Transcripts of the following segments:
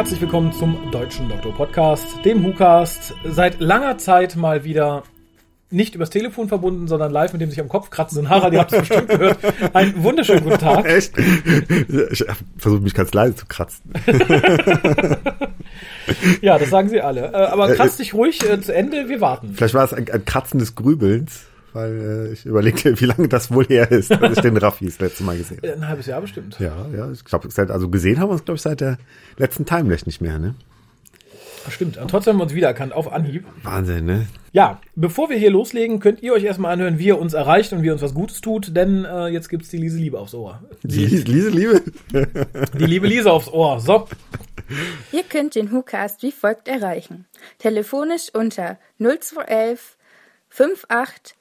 Herzlich willkommen zum Deutschen Doktor Podcast, dem WhoCast. Seit langer Zeit mal wieder nicht übers Telefon verbunden, sondern live mit dem sich am Kopf kratzenden Harald. Ihr habt es bestimmt gehört. Einen wunderschönen guten Tag. Echt? Ich versuche mich ganz leise zu kratzen. ja, das sagen sie alle. Äh, aber kratz dich ruhig äh, zu Ende, wir warten. Vielleicht war es ein, ein Kratzen des Grübelns, weil äh, ich überlegte, wie lange das wohl her ist, dass ich den Raffi das letzte Mal gesehen habe. Ein halbes Jahr bestimmt. Ja, ja, ich glaube, also gesehen haben wir uns, glaube ich, seit der letzten Timeless nicht mehr, ne? Stimmt. Und trotzdem haben wir uns wiedererkannt auf Anhieb. Wahnsinn, ne? Ja, bevor wir hier loslegen, könnt ihr euch erstmal anhören, wie ihr uns erreicht und wie ihr uns was Gutes tut, denn äh, jetzt gibt's die Liese Liebe aufs Ohr. Die Liese Liebe? Die liebe Liese aufs Ohr. So. Ihr könnt den WhoCast wie folgt erreichen. Telefonisch unter 0211 5800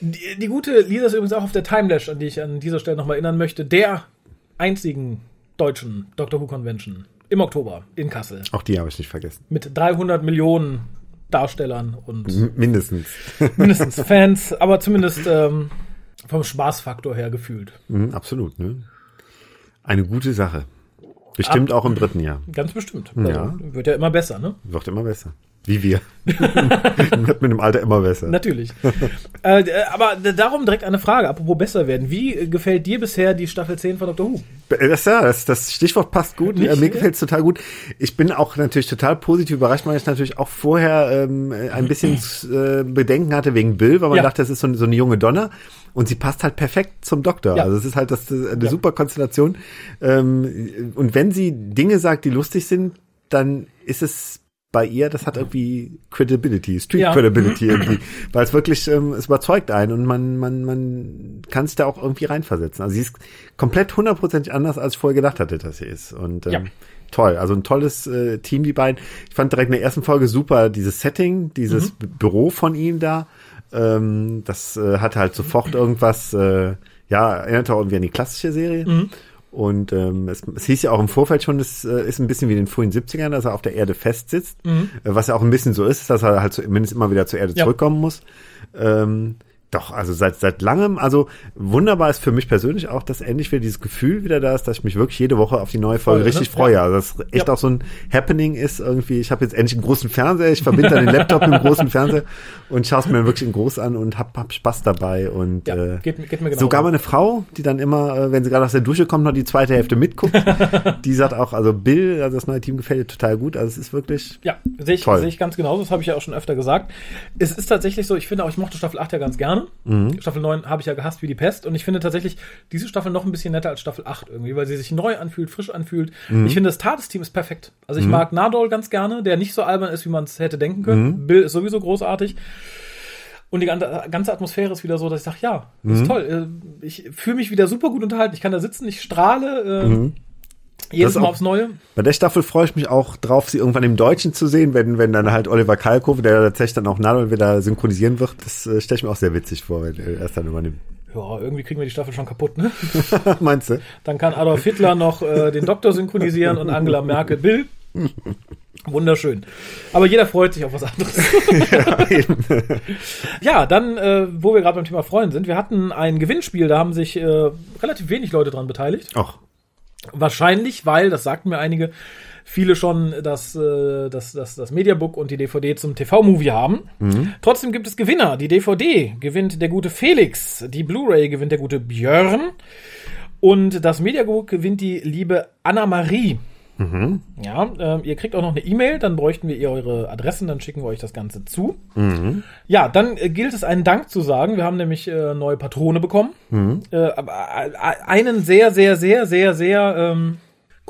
Die, die gute Lisa ist übrigens auch auf der Timelash, an die ich an dieser Stelle nochmal erinnern möchte, der einzigen deutschen Doctor Who Convention im Oktober in Kassel. Auch die habe ich nicht vergessen. Mit 300 Millionen Darstellern und mindestens. mindestens Fans, aber zumindest ähm, vom Spaßfaktor her gefühlt. Mhm, absolut, ne? Eine gute Sache. Bestimmt Ab- auch im dritten Jahr. Ganz bestimmt. Ja. Also, wird ja immer besser, ne? Wird immer besser. Wie wir. Wird mit dem Alter immer besser. Natürlich. äh, äh, aber darum direkt eine Frage, apropos besser werden. Wie äh, gefällt dir bisher die Staffel 10 von Dr. Who? Das, ja, das, das Stichwort passt gut. Nicht? Äh, Mir gefällt es total gut. Ich bin auch natürlich total positiv überrascht, weil ich natürlich auch vorher ähm, ein bisschen äh, Bedenken hatte wegen Bill, weil man Ja. dachte, das ist so, so eine junge Donner. Und sie passt halt perfekt zum Doktor. Ja. Also es ist halt das, das eine super Konstellation. Ähm, und wenn sie Dinge sagt, die lustig sind, dann ist es bei ihr, das hat irgendwie Credibility, Street Ja. Credibility irgendwie, weil es wirklich, ähm, es überzeugt einen und man, man, man kann sich da auch irgendwie reinversetzen. Also sie ist komplett hundertprozentig anders, als ich vorher gedacht hatte, dass sie ist. Und ähm, Ja. toll, also ein tolles äh, Team, die beiden. Ich fand direkt in der ersten Folge super dieses Setting, dieses B- Büro von ihm da. Ähm, das äh, hatte halt sofort irgendwas, äh, ja, erinnert auch irgendwie an die klassische Serie. Und ähm, es, es hieß ja auch im Vorfeld schon, es äh, ist ein bisschen wie in den frühen 70ern, dass er auf der Erde festsitzt. Äh, was ja auch ein bisschen so ist, dass er halt zumindest immer wieder zur Erde Ja. zurückkommen muss. Ähm, doch, also seit seit langem, also wunderbar ist für mich persönlich auch, dass endlich wieder dieses Gefühl wieder da ist, dass ich mich wirklich jede Woche auf die neue Folge Voll, richtig ne? freue. Also das echt Ja. auch so ein Happening ist irgendwie. Ich habe jetzt endlich einen großen Fernseher, ich verbinde dann den Laptop mit dem großen Fernseher und schaue es mir wirklich in groß an und hab, hab Spaß dabei und Ja, äh, geht, geht mir genau. Sogar meine Frau, die dann immer, äh, wenn sie gerade aus der Dusche kommt, noch die zweite Hälfte mitguckt, die sagt auch, also Bill, also das neue Team gefällt ihr total gut. Also es ist wirklich, Ja, sehe ich, Toll. sehe ich ganz genauso. Das habe ich ja auch schon öfter gesagt. Es ist tatsächlich so, ich finde auch, ich mochte Staffel 8 ja ganz gerne. Mhm. Staffel 9 habe ich ja gehasst wie die Pest. Und ich finde tatsächlich diese Staffel noch ein bisschen netter als Staffel 8 irgendwie, weil sie sich neu anfühlt, frisch anfühlt. Mhm. Ich finde, das TARDIS-Team ist perfekt. Also ich mag Nadol ganz gerne, der nicht so albern ist, wie man es hätte denken Mhm. können. Bill ist sowieso großartig. Und die ganze, Atmosphäre ist wieder so, dass ich sage, ja, das Mhm. ist toll. Äh, Ich fühle mich wieder super gut unterhalten. Ich kann da sitzen, ich strahle. Äh, Jedes Mal aufs Neue. bei der Staffel freue ich mich auch drauf, sie irgendwann im Deutschen zu sehen, wenn, wenn dann halt Oliver Kalkofe, der tatsächlich dann auch Nadel wieder synchronisieren wird. Das äh, stelle ich mir auch sehr witzig vor, wenn er es dann übernimmt. Ja, irgendwie kriegen wir die Staffel schon kaputt, ne? Meinst du? Dann kann Adolf Hitler noch äh, den Doktor synchronisieren und Angela Merkel Bill. Wunderschön. Aber jeder freut sich auf was anderes. ja. Ja, dann, äh, wo wir gerade beim Thema Freuen sind, wir hatten ein Gewinnspiel, da haben sich äh, relativ wenig Leute dran beteiligt. Och, Wahrscheinlich, weil, das sagten mir einige, viele schon das, äh, das, das, das Mediabook und die DVD zum TV-Movie haben. Trotzdem gibt es Gewinner. Die DVD gewinnt der gute Felix, die Blu-ray gewinnt der gute Björn und das Mediabook gewinnt die liebe Anna-Marie. Ja, ähm, ihr kriegt auch noch eine E-Mail, dann bräuchten wir ihr eure Adressen, dann schicken wir euch das Ganze zu. Ja, dann äh, gilt es einen Dank zu sagen. Wir haben nämlich äh, neue Patrone bekommen. Äh, aber äh, einen sehr, sehr, sehr, sehr, sehr ähm,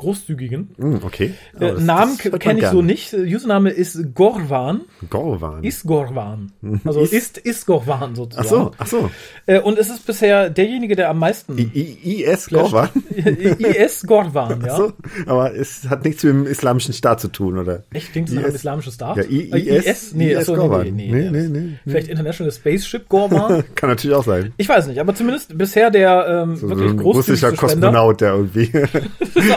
großzügigen. Hm, okay. Äh, Aber das- Namen das kenne ich gerne. so nicht. Äh, Username ist Gorvan. Gorwan. Isgorvan. Also Is- ist Isgorvan Ach sozusagen. so, ach so. Äh, und es ist bisher derjenige, der am meisten I, I, IS Gorwan. IS Gorvan, ja. Ach so, aber es hat nichts mit dem islamischen Staat zu tun, oder? Echt klingt das nach einem IS? islamischen Staat? Ja, I- Äh, IS? Nee, IS achso, Gorvan. nee, Nee, nee, nee, nee. Vielleicht International Spaceship Gorvan? Kann natürlich auch sein. Ich weiß nicht, aber zumindest bisher der ähm, So, so wirklich ein großzügigste russischer Kosmonaut, der irgendwie.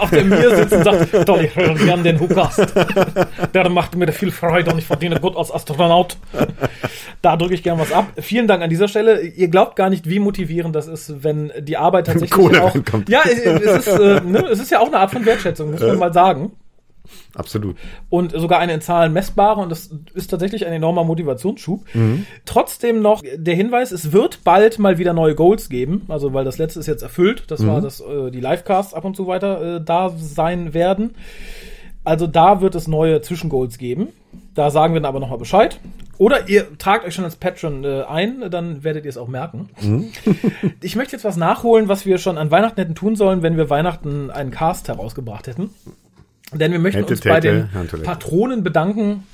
auf der mir sitzt und sagt, doch, ich höre gern den Hukast. Der macht mir viel Freude und ich verdiene gut als Astronaut. Da drücke ich gern was ab. Vielen Dank an dieser Stelle. Ihr glaubt gar nicht, wie motivierend das ist, wenn die Arbeit tatsächlich Kohle auch... reinkommt. Ja, es, es, ist, äh, ne, es ist ja auch eine Art von Wertschätzung, muss man mal sagen. Absolut. und sogar eine in Zahlen messbare und das ist tatsächlich ein enormer Motivationsschub. Trotzdem noch der Hinweis, es wird bald mal wieder neue Goals geben, also weil das letzte ist jetzt erfüllt, das war, dass äh, die Livecasts ab und zu weiter äh, da sein werden. Also da wird es neue Zwischengoals geben. Da sagen wir dann aber nochmal Bescheid. Oder ihr tragt euch schon als Patron äh, ein, dann werdet ihr es auch merken. ich möchte jetzt was nachholen, was wir schon an Weihnachten hätten tun sollen, wenn wir Weihnachten einen Cast herausgebracht hätten. Denn wir möchten uns bei den. Patronen bedanken,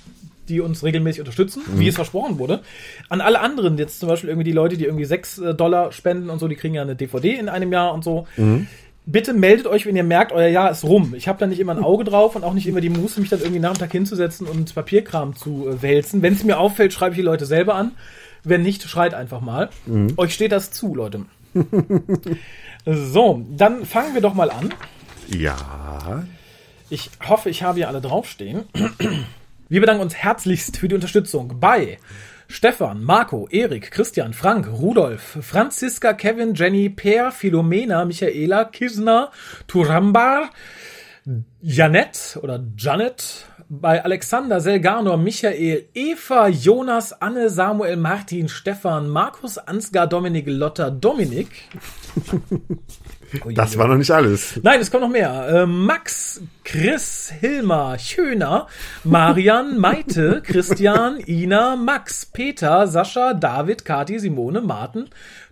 die uns regelmäßig unterstützen, wie es versprochen wurde. An alle anderen, jetzt zum Beispiel irgendwie die Leute, die irgendwie 6 Dollar spenden und so, die kriegen ja eine DVD in einem Jahr und so. Bitte meldet euch, wenn ihr merkt, euer Jahr ist rum. Ich habe da nicht immer ein Auge drauf und auch nicht immer die Muße, mich dann irgendwie nach dem Tag hinzusetzen und Papierkram zu äh, wälzen. Wenn es mir auffällt, schreibe ich die Leute selber an. Wenn nicht, schreit einfach mal. Euch steht das zu, Leute. so, dann fangen wir doch mal an. Ja. Ich hoffe, ich habe hier alle draufstehen. Wir bedanken uns herzlichst für die Unterstützung bei Stefan, Marco, Erik, Christian, Frank, Rudolf, Franziska, Kevin, Jenny, Per, Philomena, Michaela, Kisner, Turambar, Janet oder Janet, bei Alexander, Selganor, Michael, Eva, Jonas, Anne, Samuel, Martin, Stefan, Markus, Ansgar, Dominik, Lotta, Dominik. Das war noch nicht alles. Nein, es kommt noch mehr. Äh, Max, Chris, Hilmar, Schöner, Marian, Maite, Christian, Ina, Max, Peter, Sascha, David, Kati, Simone, Martin,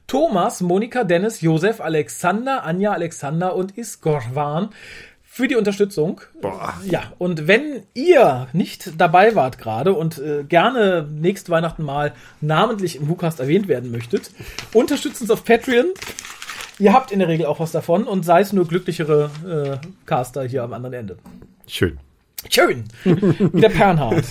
Thomas, Monika, Dennis, Josef, Alexander, Anja, Alexander und Iskorvan für die Unterstützung. Boah. Ja, und wenn ihr nicht dabei wart gerade und äh, gerne nächste Weihnachten mal namentlich im WhoCast erwähnt werden möchtet, unterstützt uns auf Patreon. Ihr habt in der Regel auch was davon und sei es nur glücklichere äh, Caster hier am anderen Ende. Schön. Schön. Wie der Pernhard.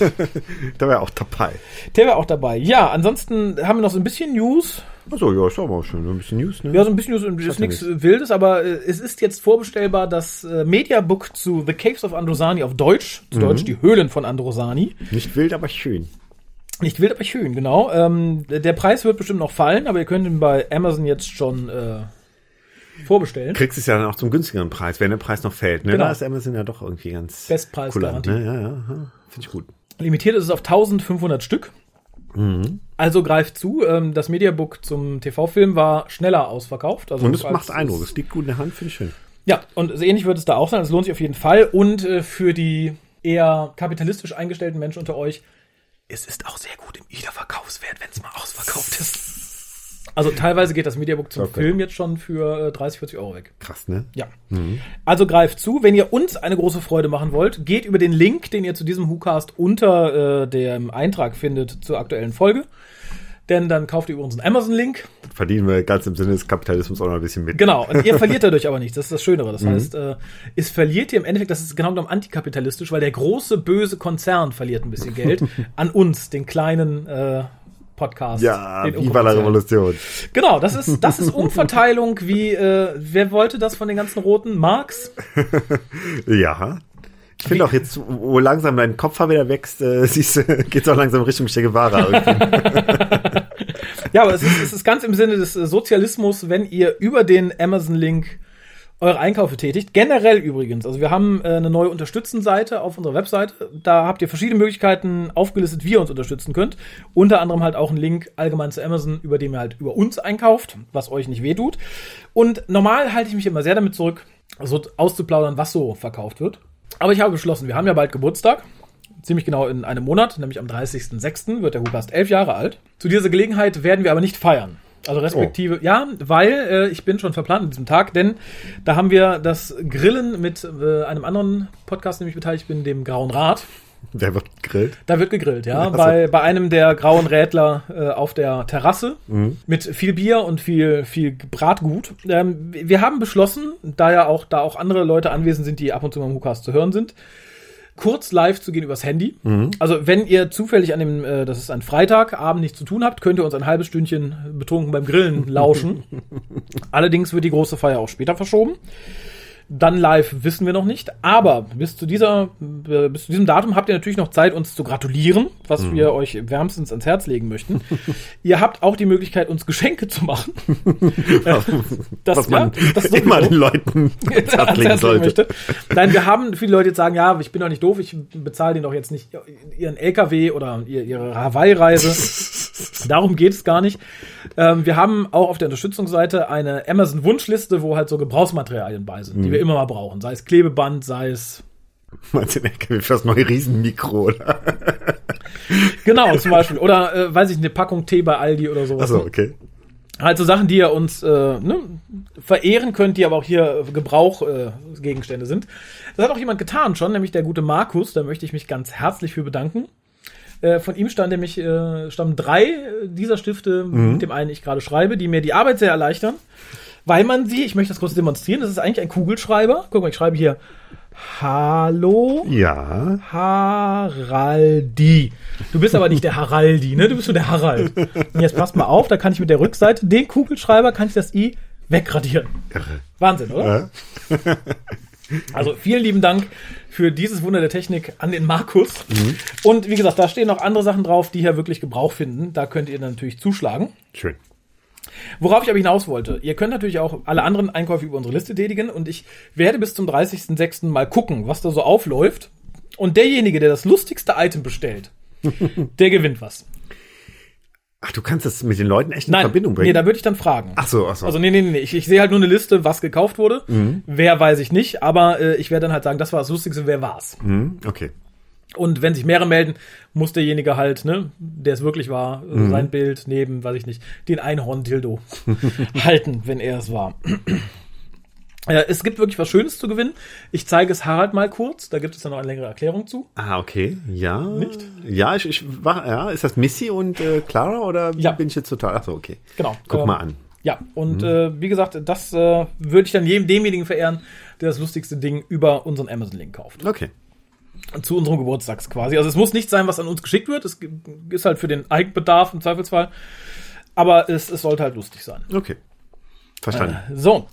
Da wäre auch dabei. Der war auch dabei. Ja, ansonsten haben wir noch so ein bisschen News. Achso, ja, ist aber auch schon ein bisschen News, ne? Ja, so ein bisschen News ist ja nichts Wildes, aber äh, es ist jetzt vorbestellbar das äh, Mediabook zu The Caves of Androsani auf Deutsch. Zu Deutsch die Höhlen von Androsani. Nicht wild, aber schön. Nicht wild, aber schön, genau. Ähm, der Preis wird bestimmt noch fallen, aber ihr könnt ihn bei Amazon jetzt schon äh, vorbestellen. Kriegst es ja dann auch zum günstigeren Preis, wenn der Preis noch fällt, ne? Genau. Da ist Amazon ja doch irgendwie ganz Bestpreisgarantie. kulant, ne? Ja, ja, ja. Finde ich gut. Limitiert ist es auf 1500 Stück. Also greift zu. Ähm, das Mediabook zum TV-Film war schneller ausverkauft. Also Und es macht Eindruck. Es liegt gut in der Hand, finde ich schön. Ja, und so ähnlich wird es da auch sein. Es lohnt sich auf jeden Fall. Und äh, für die eher kapitalistisch eingestellten Menschen unter euch, es ist auch sehr gut im Wiederverkaufswert, wenn es mal ausverkauft ist. Also teilweise geht das Mediabook zum Okay. Film jetzt schon für äh, 30, 40 Euro weg. Krass, ne? Ja. Also greift zu. Wenn ihr uns eine große Freude machen wollt, geht über den Link, den ihr zu diesem WhoCast unter äh, dem Eintrag findet zur aktuellen Folge. Denn dann kauft ihr übrigens einen Amazon-Link. Verdienen wir ganz im Sinne des Kapitalismus auch noch ein bisschen mit. Genau, und ihr verliert dadurch aber nichts, das ist das Schönere. Das heißt, äh, es verliert ihr im Endeffekt, das ist genau genommen antikapitalistisch, weil der große böse Konzern verliert ein bisschen Geld an uns, den kleinen äh, Podcast. Ja, Viva la. Revolution. Genau, das ist, das ist Umverteilung wie, äh, wer wollte das von den ganzen Roten? Marx? Ja. Ich finde auch jetzt, wo langsam dein Kopfhaar wieder wächst, äh, siehst du, geht's auch langsam Richtung Che Guevara. Ja, aber es ist, es ist ganz im Sinne des Sozialismus, wenn ihr über den Amazon-Link eure Einkäufe tätigt. Generell übrigens. Also wir haben äh, eine neue Unterstützenseite auf unserer Webseite. Da habt ihr verschiedene Möglichkeiten aufgelistet, wie ihr uns unterstützen könnt. Unter anderem halt auch ein Link allgemein zu Amazon, über dem ihr halt über uns einkauft, was euch nicht wehtut. Und normal halte ich mich immer sehr damit zurück, so auszuplaudern, was so verkauft wird. Aber ich habe beschlossen, wir haben ja bald Geburtstag. Ziemlich genau in einem Monat, nämlich am 30.06. wird der Hubast elf Jahre alt. Zu dieser Gelegenheit werden wir aber nicht feiern. Also respektive, ja, weil äh, ich bin schon verplant an diesem Tag, denn da haben wir das Grillen mit äh, einem anderen Podcast, nämlich beteiligt bin, dem Grauen Rat. Wer wird gegrillt? Da wird gegrillt, ja. Ach so. Bei, bei einem der grauen Rädler äh, auf der Terrasse mit viel Bier und viel, viel Bratgut. Ähm, wir haben beschlossen, da ja auch, da auch andere Leute anwesend sind, die ab und zu mal im Hukas zu hören sind, kurz live zu gehen übers Handy. Also wenn ihr zufällig an dem, äh, das ist ein Freitagabend, nichts zu tun habt, könnt ihr uns ein halbes Stündchen betrunken beim Grillen lauschen. Allerdings wird die große Feier auch später verschoben. Dann live wissen wir noch nicht, aber bis zu dieser, äh, bis zu diesem Datum habt ihr natürlich noch Zeit, uns zu gratulieren, was wir euch wärmstens ans Herz legen möchten. ihr habt auch die Möglichkeit, uns Geschenke zu machen. Äh, das, Was man ja, das immer den Leuten ans Herz legen sollte. möchte. Nein, wir haben viele Leute jetzt sagen, ja, ich bin doch nicht doof, ich bezahle denen doch jetzt nicht ihren LKW oder ihr- ihre Hawaii-Reise. Darum geht es gar nicht. Ähm, wir haben auch auf der Unterstützungsseite eine Amazon-Wunschliste, wo halt so Gebrauchsmaterialien bei sind, die wir immer mal brauchen. Sei es Klebeband, sei es Meinst du, LKW für das neue Riesenmikro, oder? Genau, zum Beispiel. Oder, äh, weiß ich, eine Packung Tee bei Aldi oder sowas. Achso, okay. Halt so Sachen, die ihr uns äh, ne, verehren könnt, die aber auch hier Gebrauchgegenstände äh, sind. Das hat auch jemand getan schon, nämlich der gute Markus. Da möchte ich mich ganz herzlich für bedanken. Äh, von ihm stand nämlich, äh, stammen drei dieser Stifte, mit dem einen ich gerade schreibe, die mir die Arbeit sehr erleichtern. Weil man sie, ich möchte das kurz demonstrieren, das ist eigentlich ein Kugelschreiber. Guck mal, ich schreibe hier Hallo Ja. Haraldi. Du bist aber nicht der Haraldi, ne? Du bist nur der Harald. Und jetzt passt mal auf, da kann ich mit der Rückseite den Kugelschreiber, kann ich das I wegradieren. Irre. Wahnsinn, oder? Ja. Also vielen lieben Dank für dieses Wunder der Technik an den Markus. Und wie gesagt, da stehen noch andere Sachen drauf, die hier wirklich Gebrauch finden. Da könnt ihr natürlich zuschlagen. Schön. Worauf ich aber hinaus wollte, ihr könnt natürlich auch alle anderen Einkäufe über unsere Liste tätigen und ich werde bis zum 30.06. mal gucken, was da so aufläuft. Und derjenige, der das lustigste Item bestellt, der gewinnt was. Ach, du kannst das mit den Leuten echt in Nein, Verbindung bringen. nee, da würde ich dann fragen. ach so, ach so. Also nee, nee, nee, ich, ich sehe halt nur eine Liste, was gekauft wurde. Wer weiß ich nicht, aber äh, ich werde dann halt sagen, das war das Lustigste, wer war's. Hm, okay. Und wenn sich mehrere melden, muss derjenige halt, ne, der es wirklich war, äh, sein Bild neben, weiß ich nicht, den Einhorn-Dildo halten, wenn er es war. Ja, es gibt wirklich was Schönes zu gewinnen. Ich zeige es Harald mal kurz, da gibt es dann noch eine längere Erklärung zu. Ah, okay. Ja. Nicht? Ja, ich, ich war, ja, ist das Missy und äh, Clara oder Ja. bin ich jetzt total? Ach so, okay. Genau. Guck Ähm, mal an. Ja, und äh, wie gesagt, das äh, würde ich dann jedem demjenigen verehren, der das lustigste Ding über unseren Amazon-Link kauft. Okay. Zu unserem Geburtstags quasi. Also es muss nicht sein, was an uns geschickt wird. Es ist halt für den Eigenbedarf im Zweifelsfall. Aber es, es sollte halt lustig sein. Okay. Verstanden. So.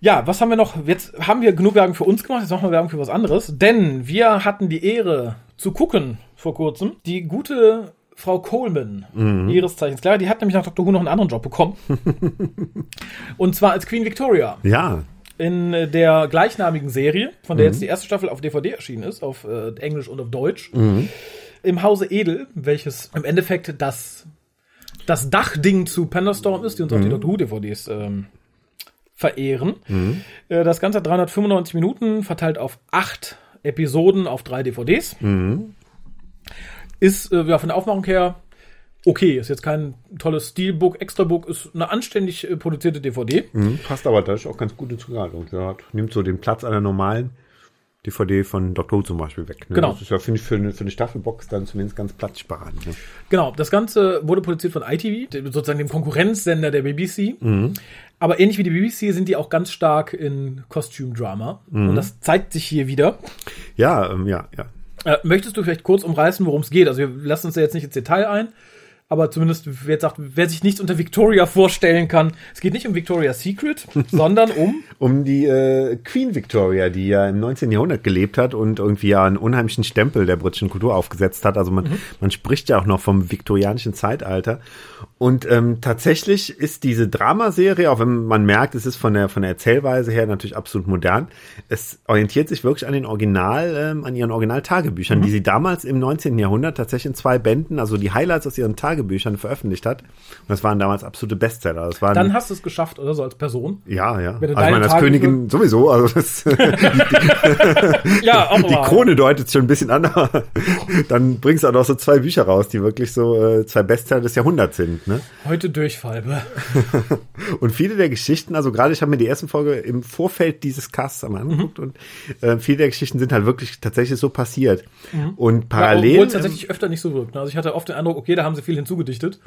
Ja, was haben wir noch? Jetzt haben wir genug Werbung für uns gemacht, jetzt machen wir Werbung für was anderes. Denn wir hatten die Ehre zu gucken vor kurzem. Die gute Frau Coleman, ihres Zeichens klar, die hat nämlich nach Dr. Who noch einen anderen Job bekommen. Und zwar als Queen Victoria ja. In äh, der gleichnamigen Serie, von der jetzt die erste Staffel auf DVD erschienen ist, auf äh, Englisch und auf Deutsch. Im Hause Edel, welches im Endeffekt das, das Dachding zu Pandastorm ist, die uns auf die Doctor Who DVDs ähm, verehren. Äh, das Ganze hat 395 Minuten, verteilt auf acht Episoden auf drei DVDs. Ist äh, ja, von der Aufmachung her okay. Ist jetzt kein tolles Steelbook, Extrabook, ist eine anständig äh, produzierte DVD. Mhm. Passt aber, das ist auch ganz gut ins Regal. Und ja, nimmt so den Platz einer normalen DVD von Dr. Who zum Beispiel weg. Ne? Genau. Das ist ja, finde ich, für eine, für eine Staffelbox dann zumindest ganz platzsparend. Ne? Genau, das Ganze wurde produziert von ITV, sozusagen dem Konkurrenzsender der BBC. Aber ähnlich wie die BBC sind die auch ganz stark in Kostümdrama. Und das zeigt sich hier wieder. Ja, ähm, ja, ja. Äh, möchtest du vielleicht kurz umreißen, worum es geht? Also wir lassen uns ja jetzt nicht ins Detail ein, aber zumindest, wer sagt, wer sich nichts unter Victoria vorstellen kann, es geht nicht um Victoria's Secret, sondern um Um die äh, Queen Victoria, die ja im 19. Jahrhundert gelebt hat und irgendwie ja einen unheimlichen Stempel der britischen Kultur aufgesetzt hat. Also man, man spricht ja auch noch vom viktorianischen Zeitalter. Und ähm, tatsächlich ist diese Dramaserie, auch wenn man merkt, es ist von der von der Erzählweise her natürlich absolut modern, es orientiert sich wirklich an den Original, ähm, an ihren Original-Tagebüchern, die sie damals im 19. Jahrhundert tatsächlich in zwei Bänden, also die Highlights aus ihren Tagebüchern veröffentlicht hat. Und das waren damals absolute Bestseller. Das waren, dann hast du es geschafft, oder so als Person. ja, ja. Also ich meine, als Tagebücher- Königin sowieso, also das, Ja, auch die Krone deutet schon ein bisschen an. Dann bringst du auch noch so zwei Bücher raus, die wirklich so äh, zwei Bestseller des Jahrhunderts sind. Ne? Heute Durchfall. und viele der Geschichten, also gerade ich habe mir die ersten Folge im Vorfeld dieses Casts einmal Mhm. angeguckt und äh, viele der Geschichten sind halt wirklich tatsächlich so passiert. Und parallel. Obwohl es tatsächlich öfter nicht so wirkt. ne? Also ich hatte oft den Eindruck, okay, da haben sie viel hinzugedichtet.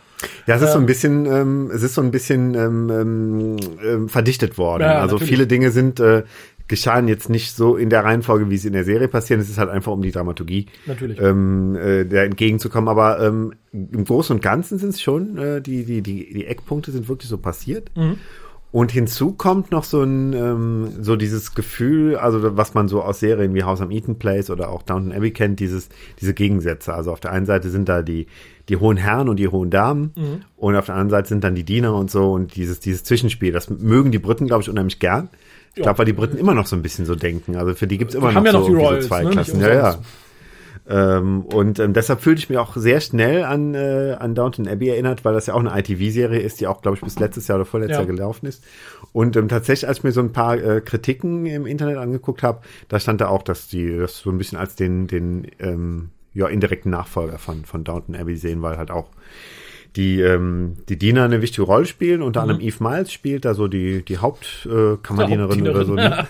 Ja, es ist so ein bisschen, ähm, es ist so ein bisschen ähm, ähm, ähm, verdichtet worden. Ja, also natürlich. viele Dinge sind äh, geschahen jetzt nicht so in der Reihenfolge, wie sie in der Serie passieren. Es ist halt einfach um die Dramaturgie Natürlich. ähm, äh, der entgegenzukommen. Aber ähm, im Großen und Ganzen sind es schon äh, die die die die Eckpunkte sind wirklich so passiert. Und hinzu kommt noch so ein ähm, so dieses Gefühl, also was man so aus Serien wie House am Eaton Place oder auch Downton Abbey kennt, dieses diese Gegensätze. Also auf der einen Seite sind da die die hohen Herren und die hohen Damen und auf der anderen Seite sind dann die Diener und so und dieses dieses Zwischenspiel. Das mögen die Briten, glaube ich, unheimlich gern. Ich glaube, weil die Briten immer noch so ein bisschen so denken. Also für die gibt's immer noch, ja noch so, die irgendwie Royals, so zwei ne? Klassen. Ja, ja. Ähm, und ähm, deshalb fühlte ich mich auch sehr schnell an, äh, an Downton Abbey erinnert, weil das ja auch eine ITV-Serie ist, die auch, glaube ich, bis letztes Jahr oder vorletztes Ja. Jahr gelaufen ist. Und ähm, tatsächlich, als ich mir so ein paar äh, Kritiken im Internet angeguckt habe, da stand da auch, dass die das so ein bisschen als den, den ähm, ja, indirekten Nachfolger von, von Downton Abbey sehen, weil halt auch die, ähm, die Diener eine wichtige Rolle spielen. Unter anderem Eve Miles spielt da so die, die Hauptkammerdienerin äh, oder so. Ne?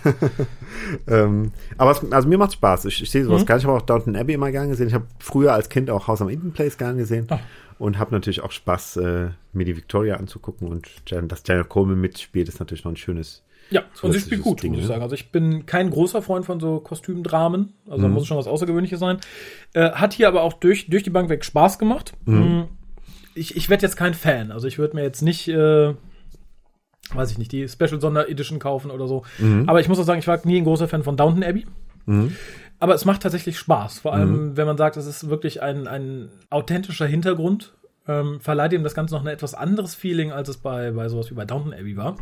ähm, aber es, also mir macht Spaß. Ich, ich sehe sowas gerne. Ich habe auch Downton Abbey immer gern gesehen. Ich habe früher als Kind auch House am Eden Place gern gesehen. Ah. Und habe natürlich auch Spaß, äh, mir die Victoria anzugucken. Und Jan, dass Janet Coleman mitspielt, ist natürlich noch ein schönes. Ja, und sie spielt gut, Ding, muss ich ne? sagen. Also ich bin kein großer Freund von so Kostümdramen. Also Mhm. da muss es schon was Außergewöhnliches sein. Äh, hat hier aber auch durch, durch die Bank weg Spaß gemacht. Mhm. Ich, ich werde jetzt kein Fan. Also ich würde mir jetzt nicht, äh, weiß ich nicht, die Special Sonder Edition kaufen oder so. Mhm. Aber ich muss auch sagen, ich war nie ein großer Fan von Downton Abbey. Aber es macht tatsächlich Spaß. Vor allem, wenn man sagt, es ist wirklich ein, ein authentischer Hintergrund. Ähm, verleiht ihm das Ganze noch ein etwas anderes Feeling, als es bei, bei sowas wie bei Downton Abbey war.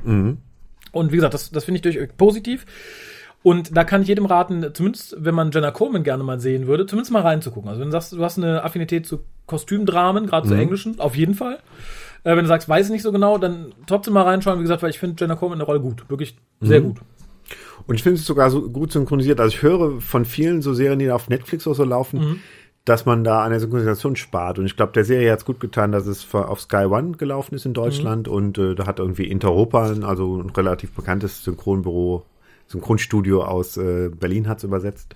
Und wie gesagt, das, das finde ich durchweg positiv. Und da kann ich jedem raten, zumindest wenn man Jenna Coleman gerne mal sehen würde, zumindest mal reinzugucken. Also wenn du sagst, du hast eine Affinität zu Kostümdramen, gerade zu englischen, auf jeden Fall. Äh, wenn du sagst, weiß ich nicht so genau, dann trotzdem mal reinschauen. Wie gesagt, weil ich finde Jenna Coleman in der Rolle gut. Wirklich sehr gut. Und ich finde es sogar so gut synchronisiert. Also ich höre von vielen so Serien, die auf Netflix oder so laufen, Mhm. dass man da an der Synchronisation spart. Und ich glaube, der Serie hat es gut getan, dass es auf Sky One gelaufen ist in Deutschland. Und äh, da hat irgendwie Interopa, also ein relativ bekanntes Synchronbüro, Synchronstudio aus äh, Berlin hat es übersetzt.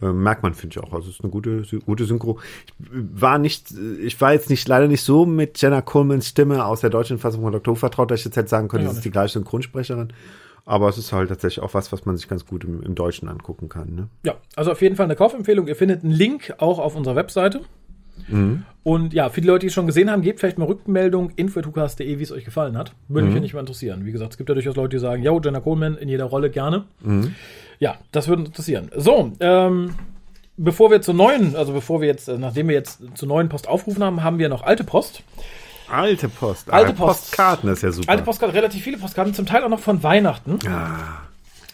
Äh, merkt man, finde ich auch. Also es ist eine gute, gute Synchro. Ich war nicht, ich war jetzt nicht leider nicht so mit Jenna Colemans Stimme aus der deutschen Fassung von Dr. Who vertraut, dass ich jetzt hätte sagen können, Ja, das ist die gleiche Synchronsprecherin. Aber es ist halt tatsächlich auch was, was man sich ganz gut im, im Deutschen angucken kann. Ne? Ja, also auf jeden Fall eine Kaufempfehlung. Ihr findet einen Link auch auf unserer Webseite. Und ja, für die Leute, die es schon gesehen haben, gebt vielleicht mal Rückmeldung info.tukas.de, wie es euch gefallen hat. Würde mich ja nicht mal interessieren. Wie gesagt, es gibt ja durchaus Leute, die sagen, yo, Jenna Coleman in jeder Rolle gerne. Ja, das würde uns interessieren. So, ähm, bevor wir zur neuen, also bevor wir jetzt, äh, nachdem wir jetzt zur neuen Post aufgerufen haben, haben wir noch alte Post. Alte Post. Alte Ah, Post. Postkarten, ist ja super. Alte Postkarten, relativ viele Postkarten, zum Teil auch noch von Weihnachten. Ah,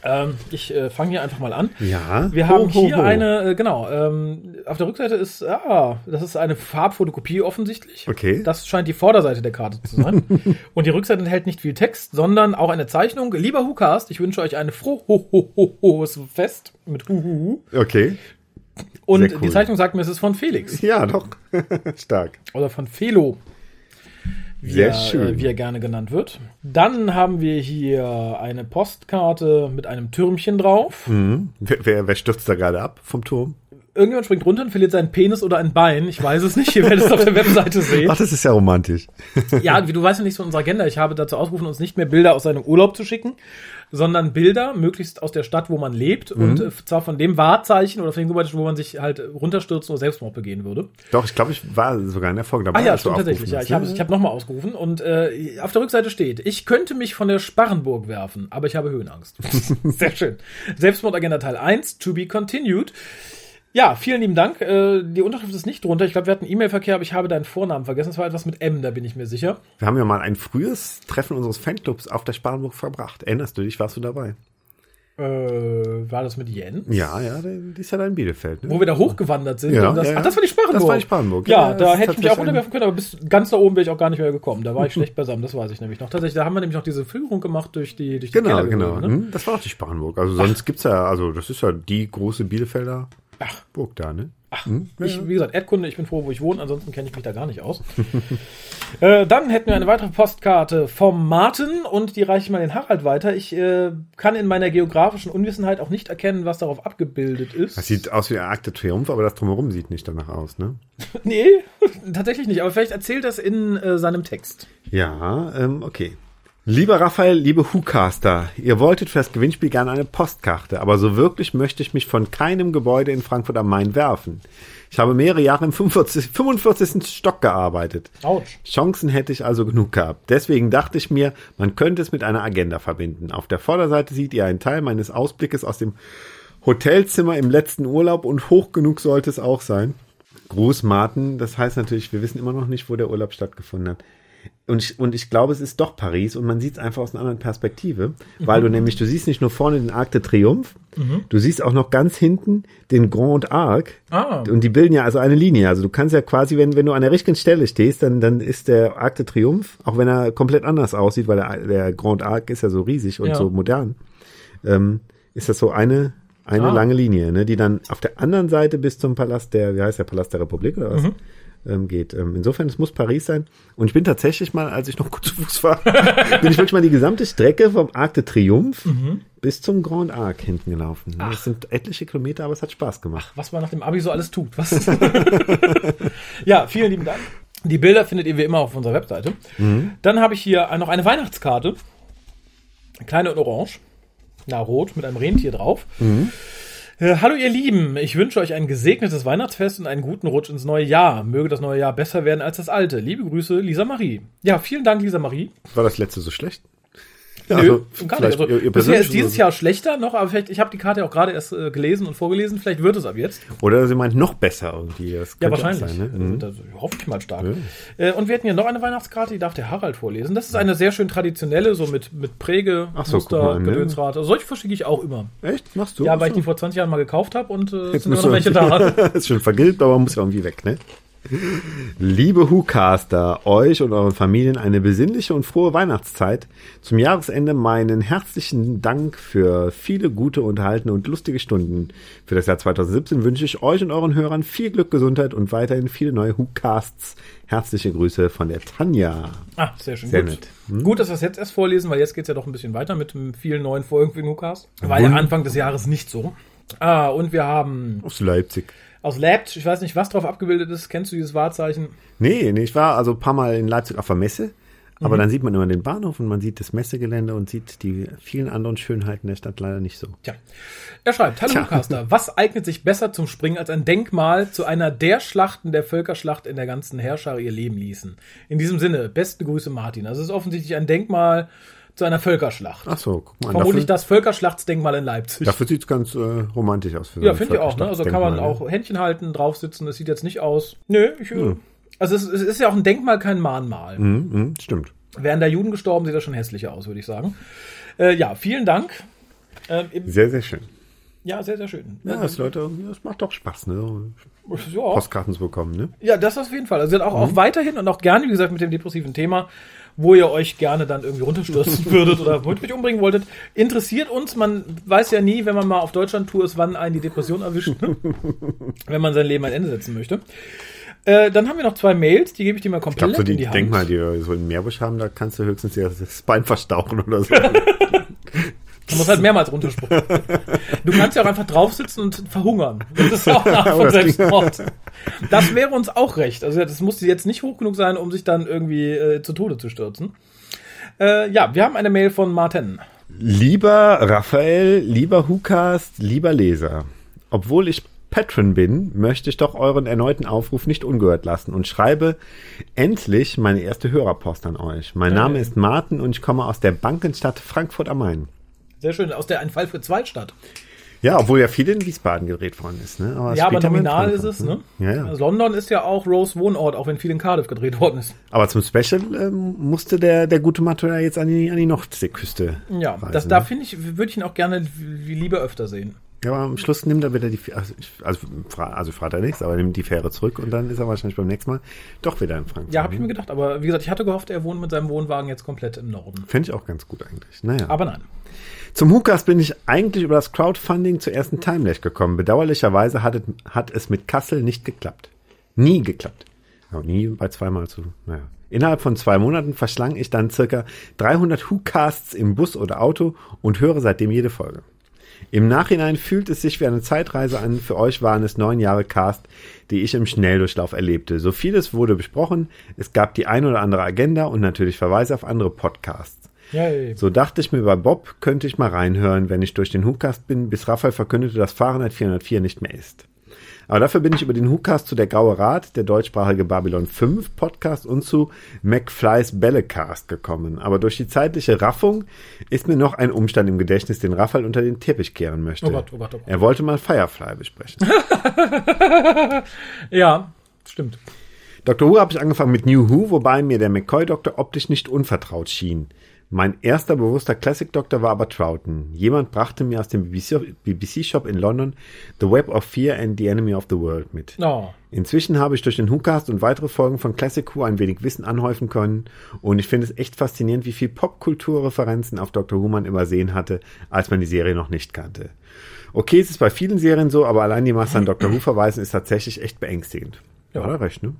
Ähm, ich äh, fange hier einfach mal an. ja. Wir Ho, haben ho, hier ho. eine, äh, genau, ähm, auf der Rückseite ist, ah, das ist eine Farbfotokopie offensichtlich. Okay. Das scheint die Vorderseite der Karte zu sein. Und die Rückseite enthält nicht viel Text, sondern auch eine Zeichnung. Lieber Hukast, ich wünsche euch eine frohes Fest mit Huhuhu. Okay. Und cool. die Zeichnung sagt mir, es ist von Felix Ja, doch. Stark. oder von Felo. Wie Sehr er, schön. Äh, wie er gerne genannt wird. Dann haben wir hier eine Postkarte mit einem Türmchen drauf. Mhm. Wer, wer, wer stürzt da gerade ab vom Turm? Irgendjemand springt runter und verliert seinen Penis oder ein Bein. Ich weiß es nicht. Ihr werdet es auf der Webseite sehen. Ach, das ist ja romantisch. Ja, wie du weißt ja nicht von unserer Agenda. Ich habe dazu ausgerufen, uns nicht mehr Bilder aus seinem Urlaub zu schicken, sondern Bilder möglichst aus der Stadt, wo man lebt und äh, zwar von dem Wahrzeichen oder von dem Gebäude, wo man sich halt runterstürzen oder Selbstmord begehen würde. Doch, ich glaube, ich war sogar in der Folge dabei. Ah ja, stimmt tatsächlich. Ja, ich habe ne? ich hab nochmal ausgerufen und äh, auf der Rückseite steht, ich könnte mich von der Sparrenburg werfen, aber ich habe Höhenangst. Sehr schön. Selbstmordagenda Teil 1, to be continued. Ja, vielen lieben Dank. Äh, die Unterschrift ist nicht drunter. Ich glaube, wir hatten E-Mail-Verkehr, aber ich habe deinen Vornamen vergessen. Es war etwas mit M, da bin ich mir sicher. Wir haben ja mal ein frühes Treffen unseres Fanclubs auf der Sparrenburg verbracht. Erinnerst du dich? Warst du dabei? Äh, war das mit Jens? Ja, ja, die ist ja da in Bielefeld. Ne? Wo wir da hochgewandert sind. Ja, das, ja, ja. Ach, das war die Sparrenburg. Das war die Sparrenburg, Ja, ja, da hätte ich mich auch runterwerfen können, aber bis ganz da oben bin ich auch gar nicht mehr gekommen. Da war ich schlecht beisammen, das weiß ich nämlich noch. Tatsächlich, da haben wir nämlich noch diese Führung gemacht durch die durch die Genau, Kellergehöfe, genau. Ne? Hm, Das war doch die Sparrenburg. Also sonst gibt's ja, also das ist ja die große Bielefelder Ach. Burg da, ne? Ach, hm? ich, wie gesagt, Erdkunde, ich bin froh, wo ich wohne, ansonsten kenne ich mich da gar nicht aus. äh, dann hätten wir eine weitere Postkarte vom Martin und die reiche ich mal den Harald weiter. Ich äh, kann in meiner geografischen Unwissenheit auch nicht erkennen, was darauf abgebildet ist. Das sieht aus wie ein Akte Triumph, aber das drumherum sieht nicht danach aus, ne? nee, tatsächlich nicht, aber vielleicht erzählt das in äh, seinem Text. Ja, ähm, okay. Lieber Raphael, liebe Hucaster, ihr wolltet für das Gewinnspiel gerne eine Postkarte, aber so wirklich möchte ich mich von keinem Gebäude in Frankfurt am Main werfen. Ich habe mehrere Jahre im 45, 45. Stock gearbeitet. Autsch. Chancen hätte ich also genug gehabt. Deswegen dachte ich mir, man könnte es mit einer Agenda verbinden. Auf der Vorderseite seht ihr einen Teil meines Ausblickes aus dem Hotelzimmer im letzten Urlaub und hoch genug sollte es auch sein. Gruß Martin, das heißt natürlich, wir wissen immer noch nicht, wo der Urlaub stattgefunden hat. Und ich, und ich glaube, es ist doch Paris und man sieht es einfach aus einer anderen Perspektive, weil mhm. du nämlich, du siehst nicht nur vorne den Arc de Triomphe, mhm. du siehst auch noch ganz hinten den Grand Arc ah. und die bilden ja also eine Linie. Also du kannst ja quasi, wenn, wenn du an der richtigen Stelle stehst, dann, dann ist der Arc de Triomphe, auch wenn er komplett anders aussieht, weil der, der Grand Arc ist ja so riesig und ja. so modern, ähm, ist das so eine, eine ah. lange Linie, ne, die dann auf der anderen Seite bis zum Palast der, wie heißt der Palast der Republik oder was? Mhm ähm, geht. Ähm, insofern, es muss Paris sein. Und ich bin tatsächlich mal, als ich noch gut zu Fuß war, bin ich wirklich mal die gesamte Strecke vom Arc de Triomphe mhm. bis zum Grand Arc hinten gelaufen. Ach. Das sind etliche Kilometer, aber es hat Spaß gemacht. Ach, was man nach dem Abi so alles tut. Was? ja, vielen lieben Dank. Die Bilder findet ihr wie immer auf unserer Webseite. Mhm. Dann habe ich hier noch eine Weihnachtskarte. Kleine und orange. Na, rot mit einem Rentier drauf. Mhm. Äh, hallo ihr Lieben, ich wünsche euch ein gesegnetes Weihnachtsfest und einen guten Rutsch ins neue Jahr. Möge das neue Jahr besser werden als das alte. Liebe Grüße, Lisa Marie. Ja, vielen Dank, Lisa Marie. War das letzte so schlecht? Nö, also, gar nicht. Also, ihr, bisher ist dieses Jahr schlechter noch, aber vielleicht, ich habe die Karte auch gerade erst äh, gelesen und vorgelesen, vielleicht wird es ab jetzt. Oder sie meint noch besser irgendwie. Das ja, wahrscheinlich. Sein, ne? mhm. das, hoffe ich mal stark. Ja. Äh, und wir hatten hier noch eine Weihnachtskarte, die darf der Harald vorlesen. Das ist eine sehr schön traditionelle, so mit, mit Präge, Ach so, Muster, ne? Gedönsrad. Also solche verschicke ich auch immer. Echt? Machst du? Ja, weil ich die vor 20 Jahren mal gekauft habe und äh, jetzt sind noch welche da. ist schon vergilbt, aber muss ja irgendwie weg, ne? Liebe Hucaster, euch und euren Familien eine besinnliche und frohe Weihnachtszeit. Zum Jahresende meinen herzlichen Dank für viele gute, unterhaltene und lustige Stunden. Für das Jahr 2017 wünsche ich euch und euren Hörern viel Glück, Gesundheit und weiterhin viele neue Hucasts. Herzliche Grüße von der Tanja. Ah, sehr schön. Sehr gut. nett. Hm? Gut, dass wir es jetzt erst vorlesen, weil jetzt geht es ja doch ein bisschen weiter mit vielen neuen Folgen für den Hucast. War ja Anfang des Jahres nicht so. Ah, und wir haben... Aus Leipzig aus Leipzig, ich weiß nicht, was drauf abgebildet ist. Kennst du dieses Wahrzeichen? Nee, nee, ich war also ein paar Mal in Leipzig auf der Messe. Aber mhm. dann sieht man immer den Bahnhof und man sieht das Messegelände und sieht die vielen anderen Schönheiten der Stadt leider nicht so. Tja. Er schreibt, hallo Caster, was eignet sich besser zum Springen als ein Denkmal zu einer der Schlachten der Völkerschlacht in der ganzen Herrscher ihr Leben ließen? In diesem Sinne, beste Grüße Martin. Also es ist offensichtlich ein Denkmal zu einer Völkerschlacht. Ach so, guck mal. Vermutlich dafür, das Völkerschlachtsdenkmal in Leipzig. Dafür sieht's ganz äh, romantisch aus. Für ja, finde ich auch. Ne? Also kann man auch Händchen halten, drauf sitzen. Das sieht jetzt nicht aus. Nö, ich, hm. also es, es, ist ja auch ein Denkmal, kein Mahnmal. Mhm, mh, stimmt. Wären da Juden gestorben, sieht das schon hässlicher aus, würde ich sagen. Äh, ja, vielen Dank. Äh, sehr, sehr schön. Ja, sehr, sehr schön. Ja, das Leute, das macht doch Spaß, ne? Ja. Postkarten zu bekommen, ne? Ja, das auf jeden Fall. Also auch, mhm. auch weiterhin und auch gerne, wie gesagt, mit dem depressiven Thema wo ihr euch gerne dann irgendwie runterstürzen würdet oder wollt mich umbringen wolltet. Interessiert uns, man weiß ja nie, wenn man mal auf Deutschland-Tour ist, wann einen die Depression erwischt, ne? wenn man sein Leben ein Ende setzen möchte. Äh, dann haben wir noch zwei Mails, die gebe ich dir mal komplett ich glaub, so die, in die Hand. Denk mal, die so einen Meerbusch haben, da kannst du höchstens das Bein verstauchen oder so. Du musst halt mehrmals runterspringen. Du kannst ja auch einfach draufsitzen und verhungern. Das ist auch eine Art von Selbstmord. Das wäre uns auch recht. Also das musste jetzt nicht hoch genug sein, um sich dann irgendwie äh, zu Tode zu stürzen. Äh, ja, wir haben eine Mail von Martin. Lieber Raphael, lieber Hukas, lieber Leser. Obwohl ich Patron bin, möchte ich doch euren erneuten Aufruf nicht ungehört lassen und schreibe endlich meine erste Hörerpost an euch. Mein Name ist Martin und ich komme aus der Bankenstadt Frankfurt am Main. Sehr schön, aus der Ein Fall für zwei stadt. Ja, obwohl ja viel in Wiesbaden gedreht worden ist. Ne? Aber ja, aber nominal ist es. Ne? Ja, ja. Also London ist ja auch Rose Wohnort, auch wenn viel in Cardiff gedreht worden ist. Aber zum Special ähm, musste der, der gute Matto jetzt an die, an die Nordseeküste Ja, reisen, das, da ne? finde ich, würde ich ihn auch gerne lieber öfter sehen. Ja, aber am Schluss nimmt er wieder die, also, also, fra- also fragt er nichts, aber nimmt die Fähre zurück und dann ist er wahrscheinlich beim nächsten Mal doch wieder in Frankfurt. Ja, habe ich mir gedacht. Aber wie gesagt, ich hatte gehofft, er wohnt mit seinem Wohnwagen jetzt komplett im Norden. Finde ich auch ganz gut eigentlich. Naja. Aber nein. Zum Hukas bin ich eigentlich über das Crowdfunding zur ersten Timelash gekommen. Bedauerlicherweise hat es, hat es mit Kassel nicht geklappt. Nie geklappt. Aber nie bei zweimal zu, naja. Innerhalb von zwei Monaten verschlang ich dann circa 300 Whocasts im Bus oder Auto und höre seitdem jede Folge. Im Nachhinein fühlt es sich wie eine Zeitreise an. Für euch waren es neun Jahre Cast, die ich im Schnelldurchlauf erlebte. So vieles wurde besprochen. Es gab die ein oder andere Agenda und natürlich Verweise auf andere Podcasts. Yay. So dachte ich mir bei Bob, könnte ich mal reinhören, wenn ich durch den Hookast bin, bis Raphael verkündete, dass Fahrenheit 404 nicht mehr ist. Aber dafür bin ich über den Hookast zu Der Graue Rat, der deutschsprachige Babylon 5 Podcast und zu McFlys Bellecast gekommen. Aber durch die zeitliche Raffung ist mir noch ein Umstand im Gedächtnis, den Raphael unter den Teppich kehren möchte. Oh Gott, oh Gott, oh Gott. Er wollte mal Firefly besprechen. Ja, stimmt. Dr. Who habe ich angefangen mit New Who, wobei mir der McCoy-Doktor optisch nicht unvertraut schien. Mein erster bewusster Classic-Doktor war aber Troughton. Jemand brachte mir aus dem BBC-Shop in London The Web of Fear and the Enemy of the World mit. Oh. Inzwischen habe ich durch den WhoCast und weitere Folgen von Classic Who ein wenig Wissen anhäufen können und ich finde es echt faszinierend, wie viel Popkulturreferenzen auf Dr. Who man übersehen hatte, als man die Serie noch nicht kannte. Okay, es ist bei vielen Serien so, aber allein die Masse an Dr. Who verweisen ist tatsächlich echt beängstigend. Ja, hat er recht, ne?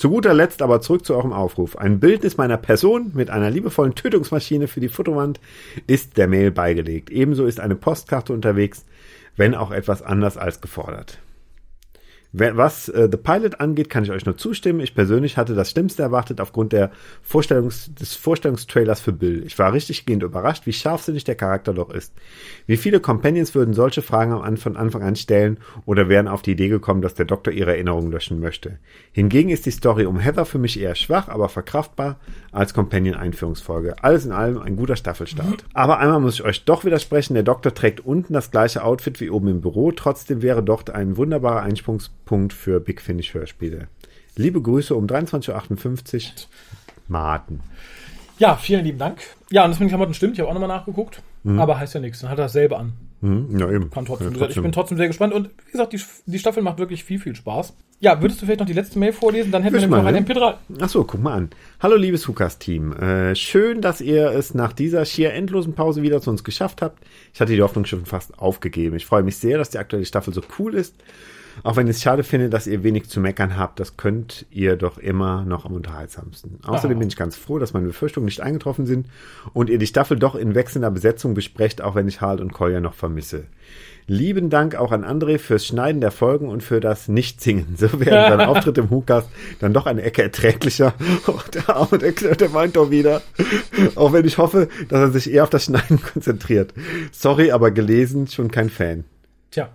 Zu guter Letzt aber zurück zu eurem Aufruf. Ein Bildnis meiner Person mit einer liebevollen Tötungsmaschine für die Fotowand ist der Mail beigelegt. Ebenso ist eine Postkarte unterwegs, wenn auch etwas anders als gefordert. Was äh, The Pilot angeht, kann ich euch nur zustimmen. Ich persönlich hatte das Schlimmste erwartet aufgrund der Vorstellungs des Vorstellungstrailers für Bill. Ich war richtig gehend überrascht, wie scharfsinnig der Charakter doch ist. Wie viele Companions würden solche Fragen am An von Anfang an stellen oder wären auf die Idee gekommen, dass der Doktor ihre Erinnerungen löschen möchte. Hingegen ist die Story um Heather für mich eher schwach, aber verkraftbar als Companion-Einführungsfolge. Alles in allem ein guter Staffelstart. Aber einmal muss ich euch doch widersprechen, der Doktor trägt unten das gleiche Outfit wie oben im Büro, trotzdem wäre dort ein wunderbarer Einspruchspunkt für Big Finish Hörspiele. Liebe Grüße um 23.58 Uhr. Martin. Ja, vielen lieben Dank. Ja, und das mit den Klamotten stimmt. Ich habe auch nochmal nachgeguckt. Aber heißt ja nichts. Dann hat er dasselbe an. Hm, ja, eben. Kann trotzdem, Ja, gesagt, Ich bin trotzdem sehr gespannt. Und wie gesagt, die, die Staffel macht wirklich viel, viel Spaß. Ja, würdest du vielleicht noch die letzte Mail vorlesen? Dann hätten wir nämlich mal, noch ein ne? MP3. Ach so, guck mal an. Hallo liebes Hukas-Team. Äh, schön, dass ihr es nach dieser schier endlosen Pause wieder zu uns geschafft habt. Ich hatte die Hoffnung schon fast aufgegeben. Ich freue mich sehr, dass die aktuelle Staffel so cool ist. Auch wenn ich es schade finde, dass ihr wenig zu meckern habt, das könnt ihr doch immer noch am unterhaltsamsten. Außerdem Ah. bin ich ganz froh, dass meine Befürchtungen nicht eingetroffen sind und ihr die Staffel doch in wechselnder Besetzung besprecht, auch wenn ich Harald und Kolja noch vermisse. Lieben Dank auch an André fürs Schneiden der Folgen und für das Nicht-Singen. So werden sein Auftritt im Hukas dann doch eine Ecke erträglicher. Oh, der arme, der, der weint doch wieder. Auch wenn ich hoffe, dass er sich eher auf das Schneiden konzentriert. Sorry, aber gelesen, schon kein Fan. Tja,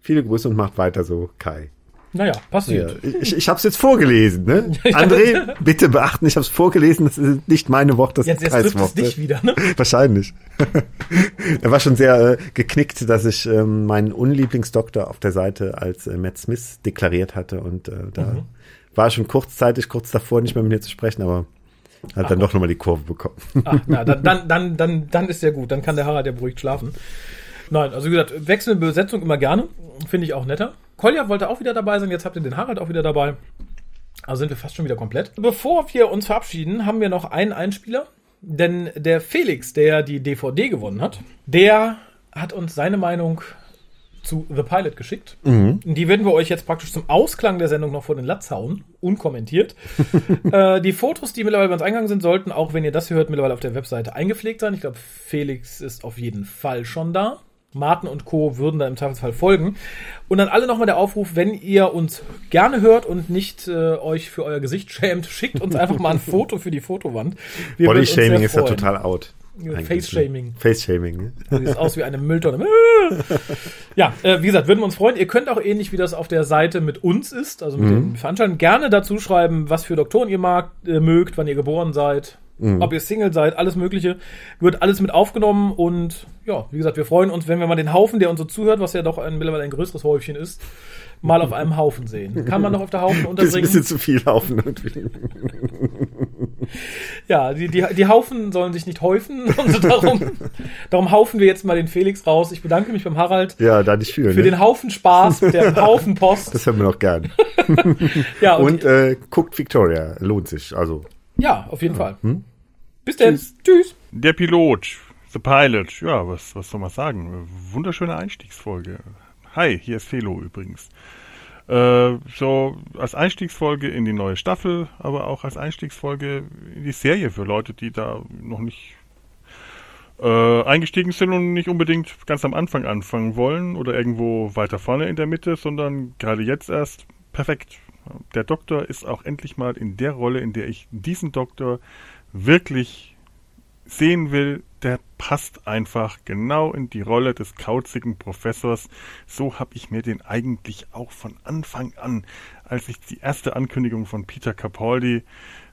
Viele Grüße und macht weiter so, Kai. naja, Ja, passiert. ich ich habe es jetzt vorgelesen, ne? André, bitte beachten, ich habe es vorgelesen, das sind nicht meine Worte, das Jetzt, sind Kais es dich Worte. wieder, ne? Wahrscheinlich. er war schon sehr äh, geknickt, dass ich ähm, meinen Unlieblingsdoktor auf der Seite als äh, Matt Smith deklariert hatte und äh, da Mhm. War schon kurzzeitig, kurz davor nicht mehr mit mir zu sprechen, aber hat dann doch nochmal die Kurve bekommen. Ah, na, dann, dann, dann, dann, dann ist ja gut. Dann kann der Harald ja beruhigt schlafen. Nein, also wie gesagt, wechselnde Besetzung immer gerne. Finde ich auch netter. Kolja wollte auch wieder dabei sein. Jetzt habt ihr den Harald auch wieder dabei. Also sind wir fast schon wieder komplett. Bevor wir uns verabschieden, haben wir noch einen Einspieler. Denn der Felix, der die DVD gewonnen hat, der hat uns seine Meinung zu The Pilot geschickt. Die werden wir euch jetzt praktisch zum Ausklang der Sendung noch vor den Latz hauen, unkommentiert. äh, die Fotos, die mittlerweile bei uns eingegangen sind, sollten, auch wenn ihr das hier hört, mittlerweile auf der Webseite eingepflegt sein. Ich glaube, Felix ist auf jeden Fall schon da. Martin und Co. würden da im Zweifelsfall folgen. Und dann alle nochmal der Aufruf, wenn ihr uns gerne hört und nicht äh, euch für euer Gesicht schämt, schickt uns einfach mal ein Foto für die Fotowand. Wir Body-Shaming sehr ist ja total out. Eigentlich, Face-Shaming. Face-Shaming, ne? Sieht aus wie eine Mülltonne. ja, äh, wie gesagt, würden wir uns freuen. Ihr könnt auch ähnlich wie das auf der Seite mit uns ist, also mit den Veranstaltern, gerne dazu schreiben, was für Doktoren ihr mag, äh, mögt, wann ihr geboren seid, ob ihr Single seid, alles Mögliche. Wird alles mit aufgenommen und ja, wie gesagt, wir freuen uns, wenn wir mal den Haufen, der uns so zuhört, was ja doch ein, mittlerweile ein größeres Häufchen ist, mal auf einem Haufen sehen. Kann man noch auf der Haufen Das ist ein unterbringen? bisschen zu viel Haufen. Ja, die, die, die Haufen sollen sich nicht häufen und darum, darum haufen wir jetzt mal den Felix raus. Ich bedanke mich beim Harald Ja, da nicht viel. für ne? den Haufen Spaß mit der Haufen Post. das hören wir noch gern. Ja, und, Und äh, guckt Victoria, lohnt sich. Also ja, auf jeden Fall. Bis dann. Tschüss. Der Pilot, The Pilot, ja, was, was soll man sagen? Wunderschöne Einstiegsfolge. Hi, hier ist Felo übrigens. Äh, so als Einstiegsfolge in die neue Staffel, aber auch als Einstiegsfolge in die Serie für Leute, die da noch nicht äh, eingestiegen sind und nicht unbedingt ganz am Anfang anfangen wollen oder irgendwo weiter vorne in der Mitte, sondern gerade jetzt erst perfekt. Der Doktor ist auch endlich mal in der Rolle, in der ich diesen Doktor wirklich sehen will, der passt einfach genau in die Rolle des kauzigen Professors. So habe ich mir den eigentlich auch von Anfang an, als ich die erste Ankündigung von Peter Capaldi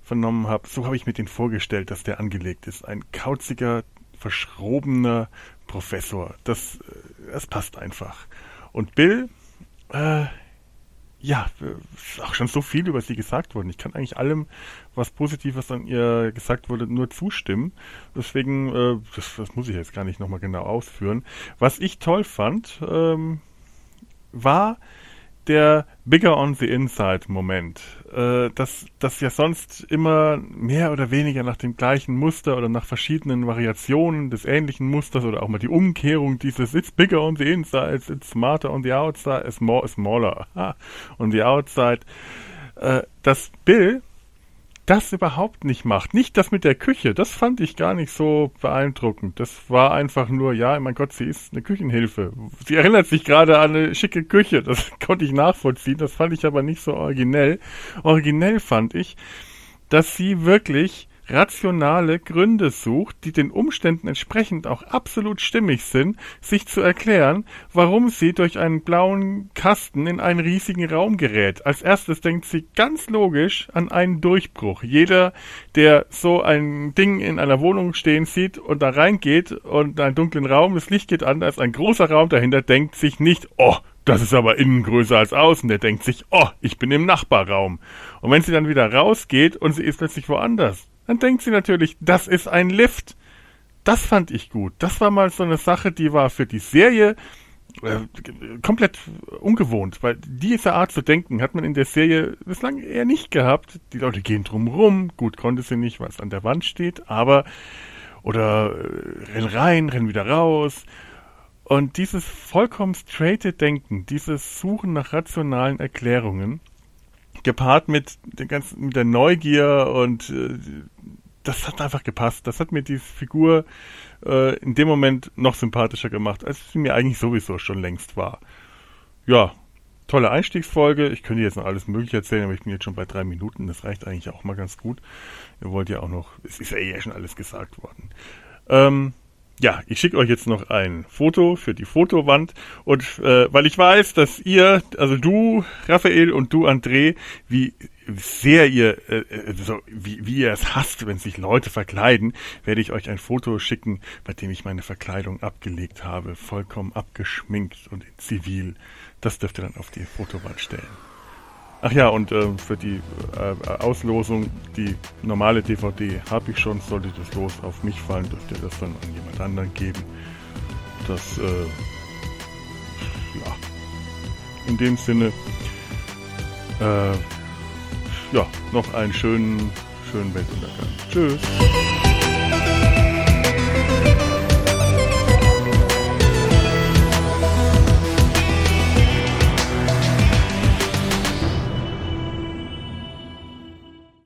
vernommen habe, so habe ich mir den vorgestellt, dass der angelegt ist. Ein kauziger, verschrobener Professor. Das, äh, das passt einfach. Und Bill, äh, ja, ist auch schon so viel über sie gesagt worden. Ich kann eigentlich allem, was Positives an ihr gesagt wurde, nur zustimmen. Deswegen, äh, das, das muss ich jetzt gar nicht nochmal genau ausführen. Was ich toll fand, ähm, war der Bigger on the Inside Moment. Äh, dass das ja sonst immer mehr oder weniger nach dem gleichen Muster oder nach verschiedenen Variationen des ähnlichen Musters oder auch mal die Umkehrung dieses It's bigger on the inside, it's smarter on the outside, it's more, smaller on the outside. Äh, dass Bill das überhaupt nicht macht. Nicht das mit der Küche, das fand ich gar nicht so beeindruckend. Das war einfach nur, ja, mein Gott, sie ist eine Küchenhilfe. Sie erinnert sich gerade an eine schicke Küche, das konnte ich nachvollziehen, das fand ich aber nicht so originell. Originell fand ich, dass sie wirklich rationale Gründe sucht, die den Umständen entsprechend auch absolut stimmig sind, sich zu erklären, warum sie durch einen blauen Kasten in einen riesigen Raum gerät. Als erstes denkt sie ganz logisch an einen Durchbruch. Jeder, der so ein Ding in einer Wohnung stehen sieht und da reingeht und in einen dunklen Raum, das Licht geht an, da ist ein großer Raum dahinter, denkt sich nicht, oh, das ist aber innen größer als außen. Der denkt sich, oh, ich bin im Nachbarraum. Und wenn sie dann wieder rausgeht und sie ist plötzlich woanders, dann denkt sie natürlich, das ist ein Lift. Das fand ich gut. Das war mal so eine Sache, die war für die Serie äh, komplett ungewohnt, weil diese Art zu denken hat man in der Serie bislang eher nicht gehabt. Die Leute gehen drum rum, gut konnte sie nicht, weil es an der Wand steht, aber oder äh, renn rein, renn wieder raus. Und dieses vollkommen straighte Denken, dieses Suchen nach rationalen Erklärungen, gepaart mit der ganzen, mit der Neugier und äh, das hat einfach gepasst. Das hat mir die Figur äh, in dem Moment noch sympathischer gemacht, als sie mir eigentlich sowieso schon längst war. Ja, tolle Einstiegsfolge. Ich könnte jetzt noch alles Mögliche erzählen, aber ich bin jetzt schon bei drei Minuten. Das reicht eigentlich auch mal ganz gut. Ihr wollt ja auch noch, es ist ja eh schon alles gesagt worden. Ähm, ja, ich schicke euch jetzt noch ein Foto für die Fotowand und äh, weil ich weiß, dass ihr, also du, Raphael und du, André, wie sehr ihr, äh, so, wie, wie ihr es hasst, wenn sich Leute verkleiden, werde ich euch ein Foto schicken, bei dem ich meine Verkleidung abgelegt habe, vollkommen abgeschminkt und in Zivil. Das dürft ihr dann auf die Fotowand stellen. Ach ja, und äh, für die äh, Auslosung, die normale DVD habe ich schon. Sollte das Los auf mich fallen, dürft ihr das dann an jemand anderen geben. Das, äh, ja, in dem Sinne, äh, ja, noch einen schönen, schönen Weltuntergang. Tschüss.